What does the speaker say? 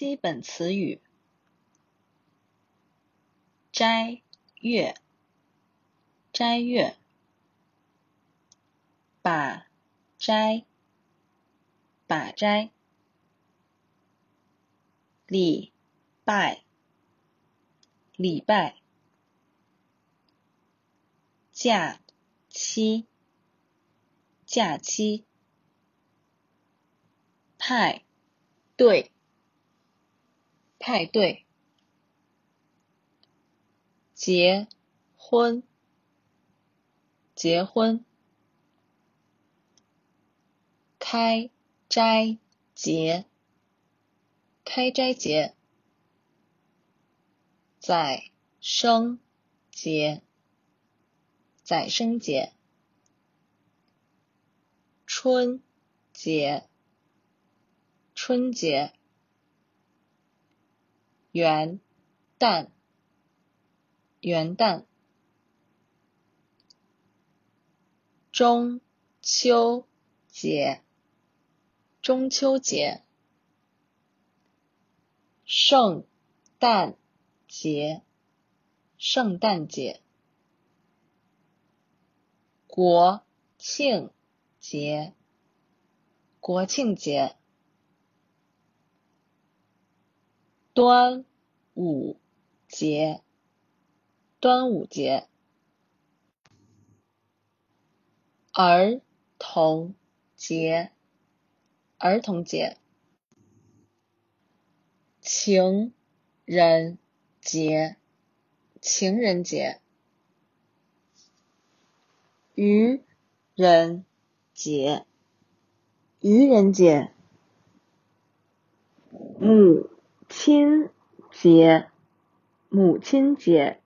基本词语：斋月，斋月；把斋，把斋；礼拜，礼拜；假期，假期；派对。派对，结婚，结婚，开斋节，开斋节，宰生节，宰生节，春节，春节。元旦，元旦，中秋节，中秋节，圣诞节，圣诞节，国庆节，国庆节。端午节，端午节；儿童节，儿童节；情人节，情人节；愚人节，愚人节；嗯。亲节，母亲节。